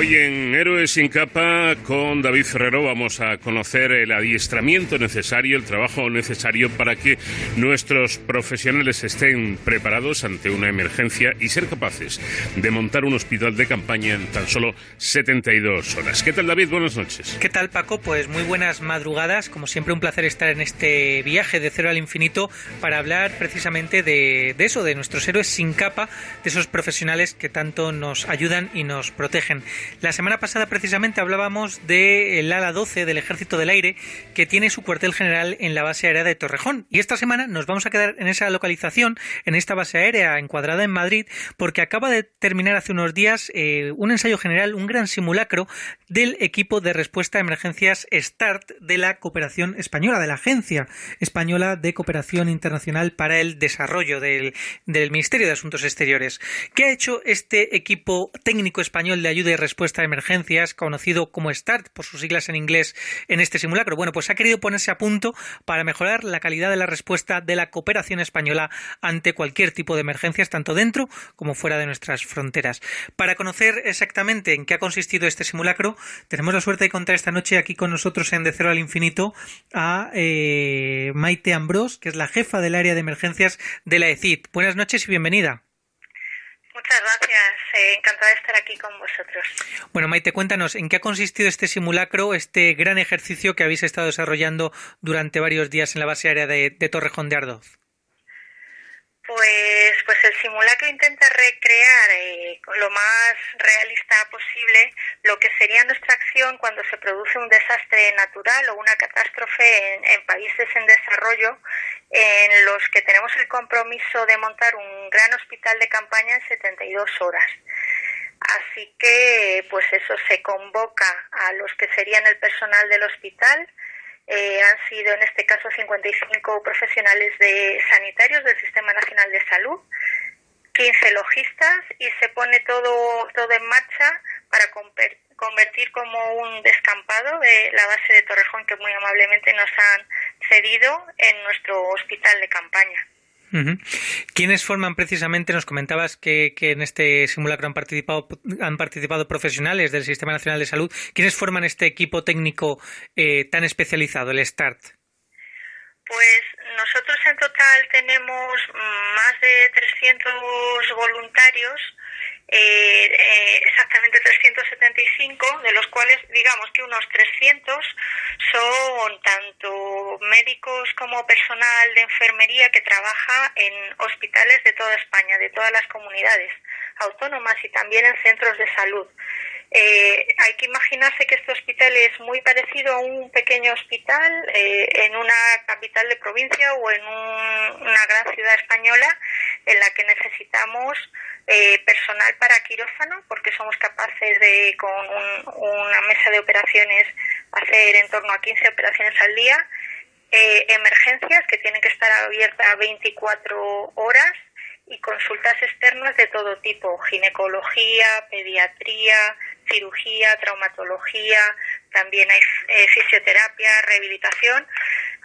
Hoy en Héroes sin capa con David Ferrero vamos a conocer el adiestramiento necesario, el trabajo necesario para que nuestros profesionales estén preparados ante una emergencia y ser capaces de montar un hospital de campaña en tan solo 72 horas. ¿Qué tal David? Buenas noches. ¿Qué tal Paco? Pues muy buenas madrugadas. Como siempre un placer estar en este viaje de cero al infinito para hablar precisamente de, de eso, de nuestros héroes sin capa, de esos profesionales que tanto nos ayudan y nos protegen. La semana pasada precisamente hablábamos del ala 12 del Ejército del Aire que tiene su cuartel general en la base aérea de Torrejón. Y esta semana nos vamos a quedar en esa localización, en esta base aérea encuadrada en Madrid, porque acaba de terminar hace unos días eh, un ensayo general, un gran simulacro del equipo de respuesta a emergencias START de la cooperación española, de la Agencia Española de Cooperación Internacional para el Desarrollo del, del Ministerio de Asuntos Exteriores. ¿Qué ha hecho este equipo técnico español de ayuda y respuesta a emergencias, conocido como START por sus siglas en inglés en este simulacro. Bueno, pues ha querido ponerse a punto para mejorar la calidad de la respuesta de la cooperación española ante cualquier tipo de emergencias, tanto dentro como fuera de nuestras fronteras. Para conocer exactamente en qué ha consistido este simulacro, tenemos la suerte de contar esta noche aquí con nosotros en De Cero al Infinito a eh, Maite Ambrós, que es la jefa del área de emergencias de la ECIT. Buenas noches y bienvenida. Muchas gracias, eh, encantada de estar aquí con vosotros. Bueno, Maite, cuéntanos, ¿en qué ha consistido este simulacro, este gran ejercicio que habéis estado desarrollando durante varios días en la base aérea de, de Torrejón de Ardoz? Pues, pues el simulacro intenta recrear eh, lo más realista posible lo que sería nuestra acción cuando se produce un desastre natural o una catástrofe en, en países en desarrollo en los que tenemos el compromiso de montar un gran hospital de campaña en 72 horas. Así que, pues eso se convoca a los que serían el personal del hospital, eh, han sido en este caso 55 profesionales de sanitarios del Sistema Nacional de Salud, 15 logistas y se pone todo, todo en marcha para convertir como un descampado de la base de Torrejón que muy amablemente nos han cedido en nuestro hospital de campaña. ¿Quiénes forman precisamente? Nos comentabas que, que, en este simulacro han participado, han participado profesionales del Sistema Nacional de Salud. ¿Quiénes forman este equipo técnico eh, tan especializado, el START? Pues nosotros en total tenemos más de 300 voluntarios eh, eh, exactamente 375, de los cuales digamos que unos 300 son tanto médicos como personal de enfermería que trabaja en hospitales de toda España, de todas las comunidades autónomas y también en centros de salud. Eh, hay que imaginarse que este hospital es muy parecido a un pequeño hospital eh, en una capital de provincia o en un, una gran ciudad española en la que necesitamos eh, personal para quirófano porque somos capaces de con un, una mesa de operaciones hacer en torno a 15 operaciones al día, eh, emergencias que tienen que estar abiertas 24 horas y consultas externas de todo tipo, ginecología, pediatría, cirugía, traumatología, también hay eh, fisioterapia, rehabilitación.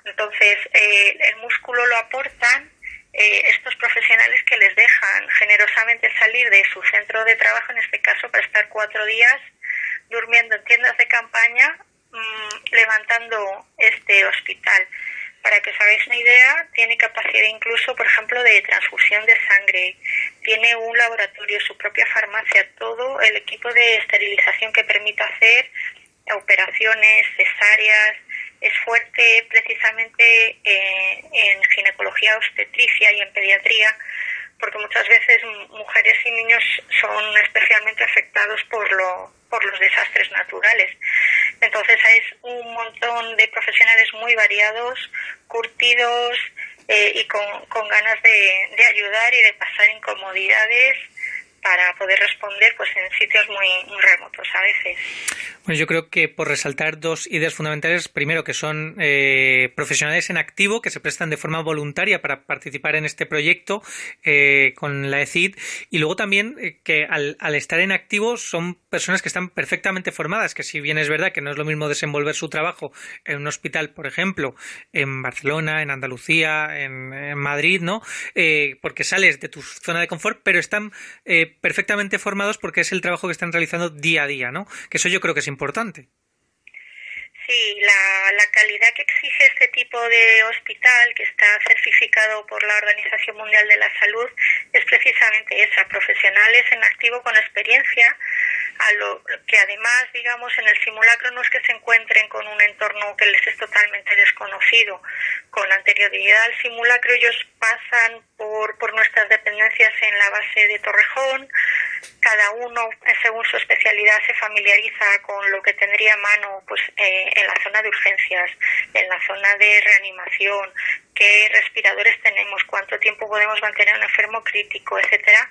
Entonces, eh, el músculo lo aportan eh, estos profesionales que les dejan generosamente salir de su centro de trabajo, en este caso, para estar cuatro días durmiendo en tiendas de campaña, mmm, levantando este hospital. Para que os hagáis una idea, tiene capacidad incluso, por ejemplo, de transfusión de sangre, tiene un laboratorio, su propia farmacia, todo el equipo de esterilización que permite hacer operaciones, cesáreas, es fuerte precisamente eh, en ginecología obstetricia y en pediatría, porque muchas veces mujeres y niños son especialmente afectados por, lo, por los desastres naturales. Entonces es un montón de profesionales muy variados, curtidos eh, y con, con ganas de, de, ayudar y de pasar incomodidades para poder responder pues en sitios muy, muy remotos a veces. Bueno, yo creo que por resaltar dos ideas fundamentales, primero que son eh, profesionales en activo que se prestan de forma voluntaria para participar en este proyecto eh, con la ECID y luego también eh, que al, al, estar en activo son personas que están perfectamente formadas, que si bien es verdad que no es lo mismo desenvolver su trabajo en un hospital, por ejemplo, en Barcelona, en Andalucía, en, en Madrid, ¿no? porque sales de tu zona de confort, pero están perfectamente formados porque es el trabajo que están realizando día a día, ¿no? Que eso yo creo que es importante. Sí, la, la, calidad que exige este tipo de hospital, que está certificado por la Organización Mundial de la Salud, es precisamente esa, profesionales en activo con experiencia, a lo que además, digamos, en el simulacro no es que se encuentren con un entorno que les es totalmente desconocido. Con anterioridad al simulacro ellos pasan por, por nuestras dependencias en la base de Torrejón, cada uno, según su especialidad, se familiariza con lo que tendría a mano pues, eh, en la zona de urgencias, en la zona de reanimación, qué respiradores tenemos, cuánto tiempo podemos mantener un enfermo crítico, etcétera,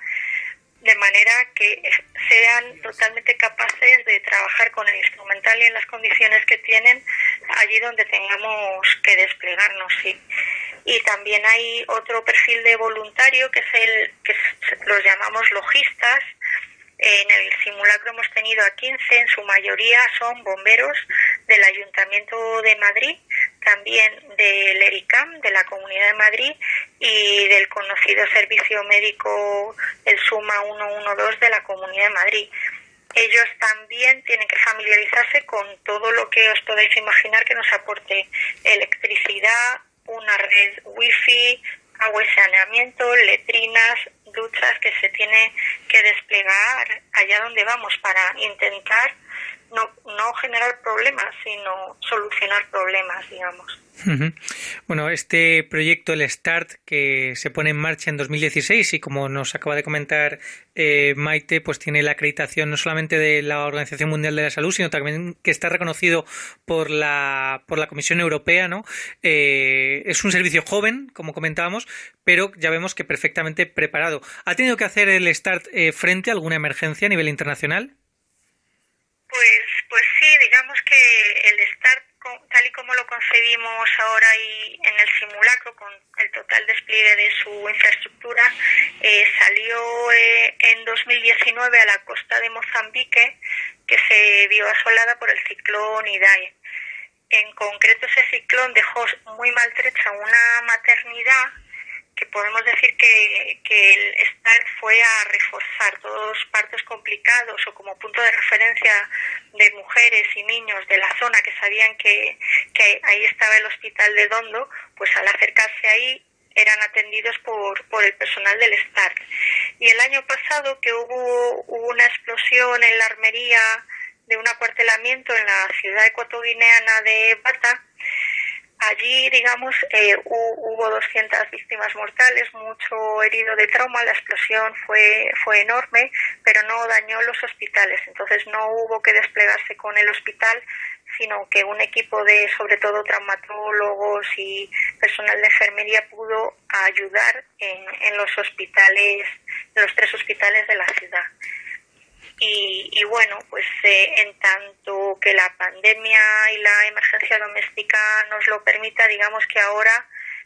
de manera que sean totalmente capaces de trabajar con el instrumental y en las condiciones que tienen allí donde tengamos que desplegarnos. Sí. Y también hay otro perfil de voluntario que es el que los llamamos logistas, en el simulacro hemos tenido a 15, en su mayoría son bomberos del Ayuntamiento de Madrid, también del ERICAM, de la Comunidad de Madrid, y del conocido servicio médico, el SUMA 112 de la Comunidad de Madrid. Ellos también tienen que familiarizarse con todo lo que os podéis imaginar que nos aporte electricidad, una red wifi, agua y saneamiento, letrinas, duchas que se tiene que desplegar allá donde vamos para intentar no, no generar problemas, sino solucionar problemas, digamos. Bueno, este proyecto, el START, que se pone en marcha en 2016 y como nos acaba de comentar eh, Maite, pues tiene la acreditación no solamente de la Organización Mundial de la Salud, sino también que está reconocido por la, por la Comisión Europea, ¿no? Eh, es un servicio joven, como comentábamos, pero ya vemos que perfectamente preparado. ¿Ha tenido que hacer el START eh, frente a alguna emergencia a nivel internacional? Pues, pues sí, digamos que el START tal y como lo concebimos ahora y en el simulacro, con el total despliegue de su infraestructura, eh, salió eh, en 2019 a la costa de Mozambique, que se vio asolada por el ciclón Idai. En concreto, ese ciclón dejó muy maltrecha una maternidad que podemos decir que, que el START fue a reforzar todos los partos complicados o como punto de referencia de mujeres y niños de la zona que sabían que, que ahí estaba el hospital de Dondo, pues al acercarse ahí eran atendidos por, por el personal del START. Y el año pasado que hubo, hubo una explosión en la armería de un acuartelamiento en la ciudad ecuatoguineana de Bata, Allí, digamos, eh, hubo 200 víctimas mortales, mucho herido de trauma, la explosión fue, fue enorme, pero no dañó los hospitales. Entonces no hubo que desplegarse con el hospital, sino que un equipo de, sobre todo, traumatólogos y personal de enfermería pudo ayudar en, en los hospitales, en los tres hospitales de la ciudad. Y, bueno, pues eh, en tanto que la pandemia y la emergencia doméstica nos lo permita, digamos que ahora,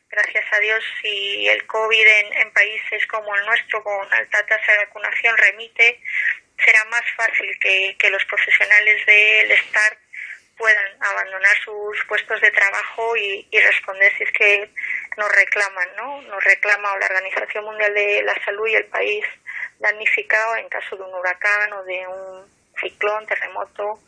gracias a Dios, si el COVID en, países como el nuestro, con alta tasa de vacunación, remite, será más fácil que, que los profesionales del START puedan abandonar sus puestos de trabajo y, y, responder si es que nos reclaman, ¿no? Nos reclama la Organización Mundial de la Salud y el país damnificado en caso de un huracán o de un ciclón, terremoto.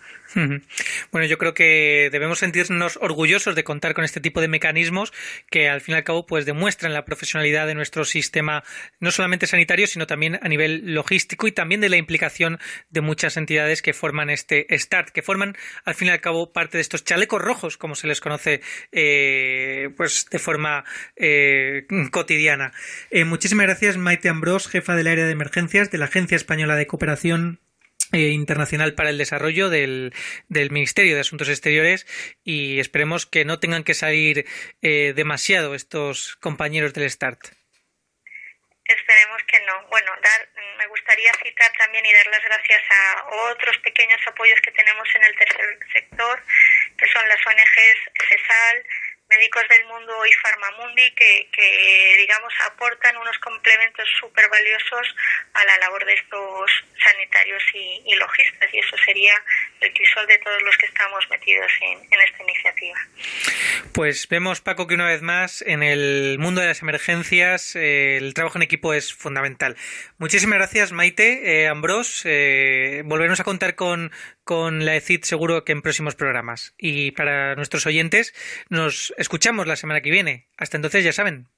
Bueno, yo creo que debemos sentirnos orgullosos de contar con este tipo de mecanismos que al fin y al cabo pues demuestran la profesionalidad de nuestro sistema no solamente sanitario sino también a nivel logístico y también de la implicación de muchas entidades que forman este START, que forman al fin y al cabo parte de estos chalecos rojos como se les conoce eh, pues de forma eh, cotidiana. Eh, muchísimas gracias Maite Ambrós, jefa del área de emergencias de la Agencia Española de Cooperación eh, internacional para el Desarrollo del, del, Ministerio de Asuntos Exteriores y esperemos que no tengan que salir eh, demasiado estos compañeros del START. Esperemos que no. Bueno, dar me gustaría citar también y dar las gracias a otros pequeños apoyos que tenemos en el tercer sector, que son las ONGs CESAL, Médicos del Mundo y Farmamundi que, que digamos, aportan unos complementos súper valiosos a la labor de estos sanitarios y, logistas. Y eso sería el crisol de todos los que estamos metidos en, en, esta iniciativa. Pues vemos, Paco, que una vez más en el mundo de las emergencias eh, el trabajo en equipo es fundamental. Muchísimas gracias, Maite, eh, Ambrós. Eh, volveremos a contar con, con la ECID seguro que en próximos programas. Y para nuestros oyentes, nos escuchamos la semana que viene. Hasta entonces, ya saben,